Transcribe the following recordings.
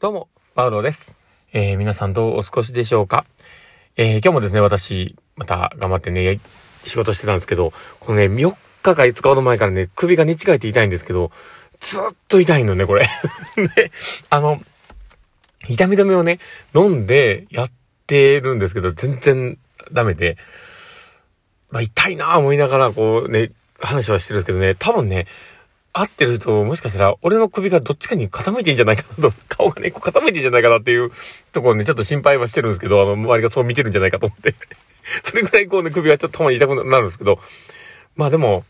どうも、パウロです。えー、皆さんどうお過ごしでしょうか？えー、今日もですね、私、また頑張ってね、仕事してたんですけど、このね、4日か5日ほど前からね、首が寝違えて痛いんですけど、ずっと痛いのね、これ。で、あの、痛み止めをね、飲んでやってるんですけど、全然ダメで、まあ、痛いなぁ思いながら、こうね、話はしてるんですけどね、多分ね、合ってると、もしかしたら、俺の首がどっちかに傾いてんじゃないかなと、顔がね、こう傾いてんじゃないかなっていうところね、ちょっと心配はしてるんですけど、あの、周りがそう見てるんじゃないかと思って それぐらいこうね、首がちょっとたまに痛くなるんですけど、まあでも、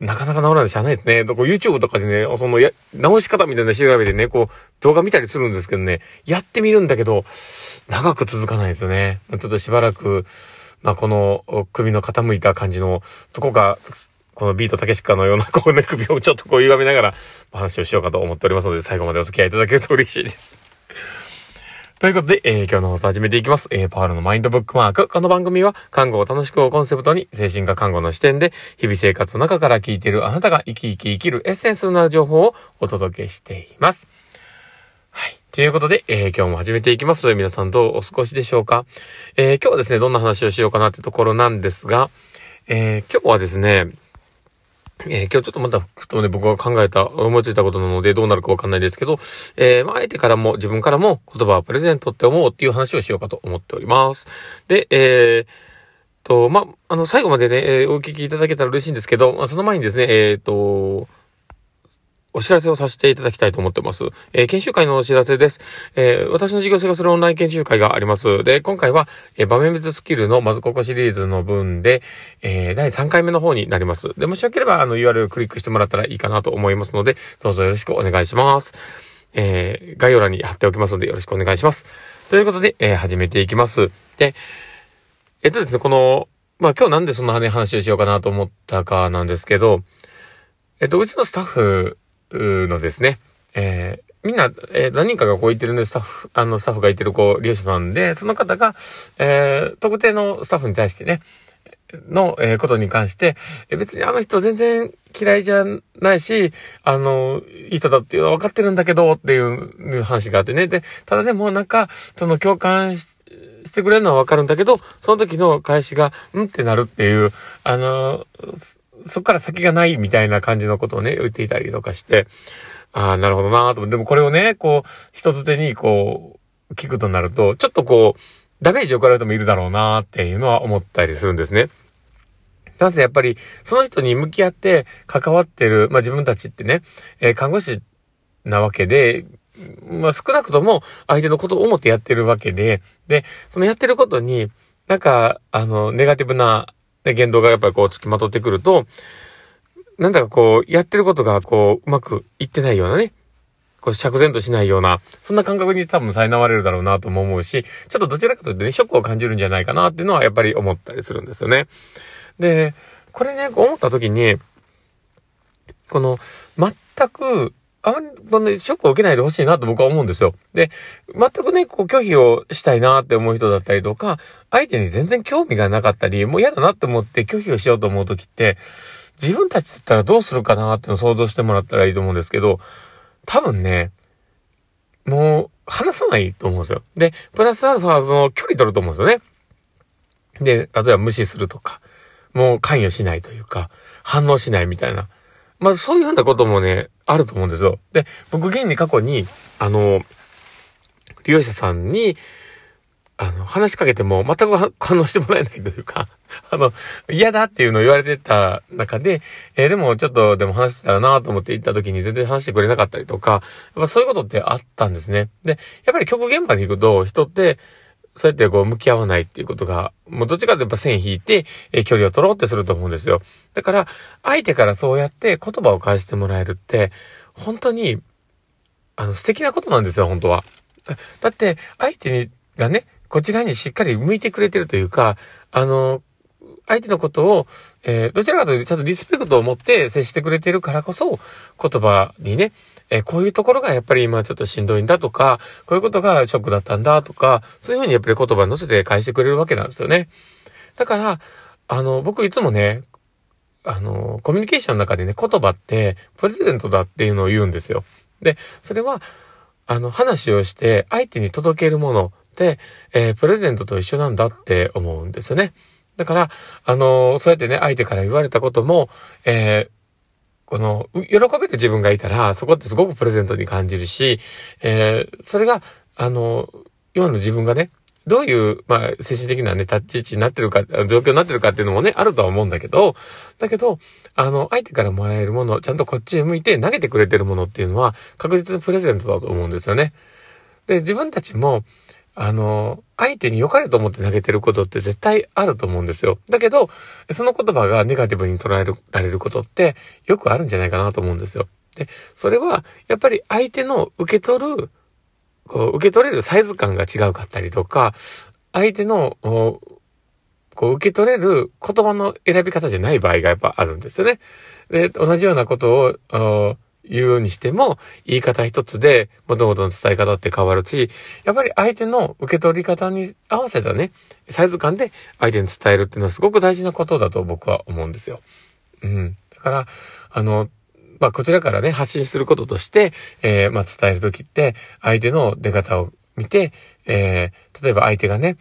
なかなか治らないしゃあないですね。こ YouTube とかでね、そのや、直し方みたいな調べてね、こう、動画見たりするんですけどね、やってみるんだけど、長く続かないですよね。ちょっとしばらく、まあこの首の傾いた感じのとこがこのビートたけしかのような、こうね、首をちょっとこう歪めながら、お話をしようかと思っておりますので、最後までお付き合いいただけると嬉しいです。ということで、えー、今日の放送始めていきます。えー、パールのマインドブックマーク。この番組は、看護を楽しくをコンセプトに、精神科看護の視点で、日々生活の中から聞いているあなたが生き生き生きるエッセンスのなる情報をお届けしています。はい。ということで、えー、今日も始めていきます。皆さんどうお過ごしでしょうか？えー、今日はですね、どんな話をしようかなってところなんですが、えー、今日はですね、えー、今日ちょっとまた、ふとね、僕が考えた、思いついたことなのでどうなるかわかんないですけど、えー、まあ、相手からも自分からも言葉はプレゼントって思うっていう話をしようかと思っております。で、えー、と、まあ、あの、最後までね、えー、お聞きいただけたら嬉しいんですけど、まあ、その前にですね、えっ、ー、と、お知らせをさせていただきたいと思ってます。えー、研修会のお知らせです。えー、私の事業生がするオンライン研修会があります。で、今回は、えー、場面別スキルのまずここシリーズの分で、え、第3回目の方になります。で、もしよければ、あの URL クリックしてもらったらいいかなと思いますので、どうぞよろしくお願いします。え、概要欄に貼っておきますのでよろしくお願いします。ということで、え、始めていきます。で、えっとですね、この、まあ今日なんでそんな話をしようかなと思ったかなんですけど、えっと、うちのスタッフのですね、えー、みんな、えー、何人かがこう言ってるんで、スタッフ、あの、スタッフが言ってるこう、利用者さんで、その方が、えー、特定のスタッフに対してね、の、えー、ことに関して、え別にあの人全然嫌いじゃないし、あの、いい人だっていうのは分かってるんだけど、っていう話があってね。で、ただでもなんか、その共感してくれるのは分かるんだけど、その時の返しが、うんってなるっていう、あの、そっから先がないみたいな感じのことをね、言っていたりとかして、ああ、なるほどなと、でもこれをね、こう、人づてにこう、聞くとなると、ちょっとこう、ダメージを食らう人もいるだろうなっていうのは思ったりするんですね。なぜやっぱり、その人に向き合って関わってる、まあ自分たちってね、えー、看護師なわけで、まあ少なくとも相手のことを思ってやってるわけで、で、そのやってることに、なんか、あの、ネガティブなで、言動がやっぱりこう付きまとってくると、なんだかこう、やってることがこう、うまくいってないようなね、こう、釈然としないような、そんな感覚に多分苛まれるだろうなとも思うし、ちょっとどちらかというとね、ショックを感じるんじゃないかなっていうのはやっぱり思ったりするんですよね。で、これね、思った時に、この、全く、あんまりショックを受けないでほしいなと僕は思うんですよ。で、全くね、こう拒否をしたいなって思う人だったりとか、相手に全然興味がなかったり、もう嫌だなって思って拒否をしようと思う時って、自分たちだったらどうするかなっての想像してもらったらいいと思うんですけど、多分ね、もう話さないと思うんですよ。で、プラスアルファその距離取ると思うんですよね。で、例えば無視するとか、もう関与しないというか、反応しないみたいな。まあそういうふうなこともね、あると思うんですよ。で、僕現に過去に、あの、利用者さんに、あの、話しかけても全く 反応してもらえないというか、あの、嫌だっていうのを言われてた中で、えー、でもちょっとでも話したらなと思って行った時に全然話してくれなかったりとか、やっぱそういうことってあったんですね。で、やっぱり曲現場に行くと人って、そうやってこう向き合わないっていうことが、もうどっちかとやっぱ線引いて、え、距離を取ろうってすると思うんですよ。だから、相手からそうやって言葉を返してもらえるって、本当に、あの、素敵なことなんですよ、本当は。だって、相手がね、こちらにしっかり向いてくれてるというか、あの、相手のことを、えー、どちらかというとちゃんとリスペクトを持って接してくれてるからこそ、言葉にね、えー、こういうところがやっぱり今ちょっとしんどいんだとか、こういうことがショックだったんだとか、そういうふうにやっぱり言葉に乗せて返してくれるわけなんですよね。だから、あの、僕いつもね、あの、コミュニケーションの中でね、言葉ってプレゼントだっていうのを言うんですよ。で、それは、あの、話をして相手に届けるものって、えー、プレゼントと一緒なんだって思うんですよね。だから、あのー、そうやってね、相手から言われたことも、えー、この、喜べる自分がいたら、そこってすごくプレゼントに感じるし、えー、それが、あの、今の自分がね、どういう、まあ、精神的なね、立ち位置になってるか、状況になってるかっていうのもね、あるとは思うんだけど、だけど、あの、相手からもらえるもの、ちゃんとこっちへ向いて投げてくれてるものっていうのは、確実にプレゼントだと思うんですよね。で、自分たちも、あの、相手に良かれと思って投げてることって絶対あると思うんですよ。だけど、その言葉がネガティブに捉えられることってよくあるんじゃないかなと思うんですよ。で、それは、やっぱり相手の受け取る、こう、受け取れるサイズ感が違うかったりとか、相手の、こう、受け取れる言葉の選び方じゃない場合がやっぱあるんですよね。で、同じようなことを、言うにしても、言い方一つで、元々の伝え方って変わるし、やっぱり相手の受け取り方に合わせたね、サイズ感で相手に伝えるっていうのはすごく大事なことだと僕は思うんですよ。うん。だから、あの、まあ、こちらからね、発信することとして、えー、まあ、伝えるときって、相手の出方を見て、えー、例えば相手がね、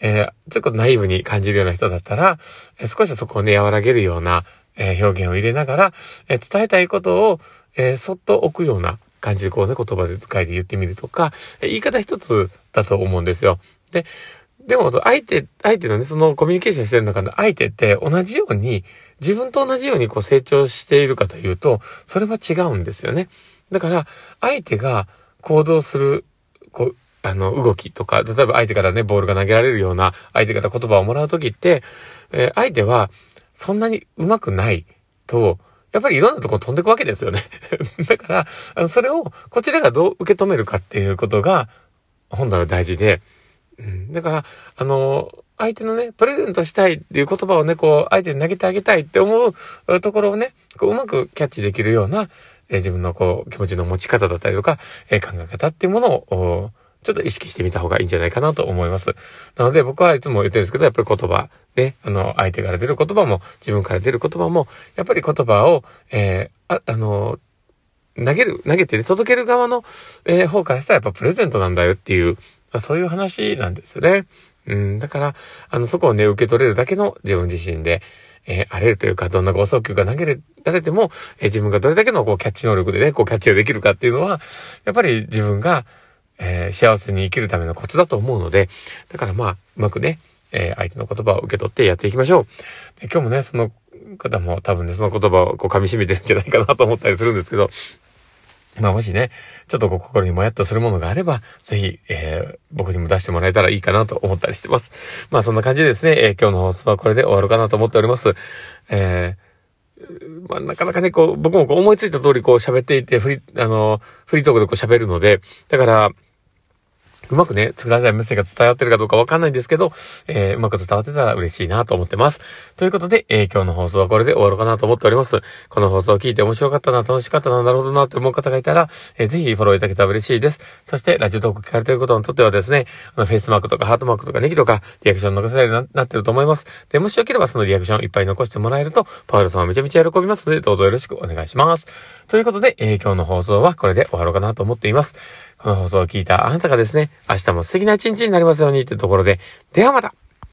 えー、ちょっとナイブに感じるような人だったら、えー、少しそこをね、和らげるような、えー、表現を入れながら、えー、伝えたいことを、えー、そっと置くような感じでこうね、言葉で使いで言ってみるとか、言い方一つだと思うんですよ。で、でも、相手、相手のね、そのコミュニケーションしてる中で相手って同じように、自分と同じようにこう成長しているかというと、それは違うんですよね。だから、相手が行動する、こう、あの、動きとか、例えば相手からね、ボールが投げられるような、相手から言葉をもらうときって、えー、相手は、そんなに上手くないと、やっぱりいろんなとこ飛んでいくわけですよね。だから、それをこちらがどう受け止めるかっていうことが、本来は大事で、うん、だから、あの、相手のね、プレゼントしたいっていう言葉をね、こう、相手に投げてあげたいって思うところをね、こううまくキャッチできるような、えー、自分のこう、気持ちの持ち方だったりとか、えー、考え方っていうものを、ちょっと意識してみた方がいいんじゃないかなと思います。なので僕はいつも言ってるんですけど、やっぱり言葉、ね、あの、相手から出る言葉も、自分から出る言葉も、やっぱり言葉を、えー、あ、あの、投げる、投げてね、届ける側の、えー、方からしたらやっぱプレゼントなんだよっていうま、そういう話なんですよね。うん、だから、あの、そこをね、受け取れるだけの自分自身で、えー、あれるというか、どんなご送球が投げられても、えー、自分がどれだけのこうキャッチ能力でね、こうキャッチができるかっていうのは、やっぱり自分が、えー、幸せに生きるためのコツだと思うので、だからまあ、うまくね、えー、相手の言葉を受け取ってやっていきましょう。で今日もね、その方も多分ね、その言葉をこう噛み締めてるんじゃないかなと思ったりするんですけど、まあもしね、ちょっとこ心にもやっとするものがあれば、ぜひ、えー、僕にも出してもらえたらいいかなと思ったりしてます。まあそんな感じでですね、えー、今日の放送はこれで終わるかなと思っております。えー、まあなかなかね、こう、僕もこう思いついた通りこう喋っていて、フリ、あの、フリートークでこう喋るので、だから、うまくね、伝えたいメッセージが伝わってるかどうかわかんないんですけど、えー、うまく伝わってたら嬉しいなと思ってます。ということで、えー、今日の放送はこれで終わろうかなと思っております。この放送を聞いて面白かったな、楽しかったな、なるほどなって思う方がいたら、えー、ぜひフォローいただけたら嬉しいです。そして、ラジオトーク聞かれてることにとってはですね、あの、フェイスマークとかハートマークとかネギとか、リアクション残せられるようになってると思います。で、もしよければそのリアクションいっぱい残してもらえると、パウルさんはめちゃめちゃ喜びますので、どうぞよろしくお願いします。ということで、えー、今日の放送はこれで終わろうかなと思っています。この放送を聞いたあなたがですね、明日も素敵な一日になりますようにというところで、ではまた。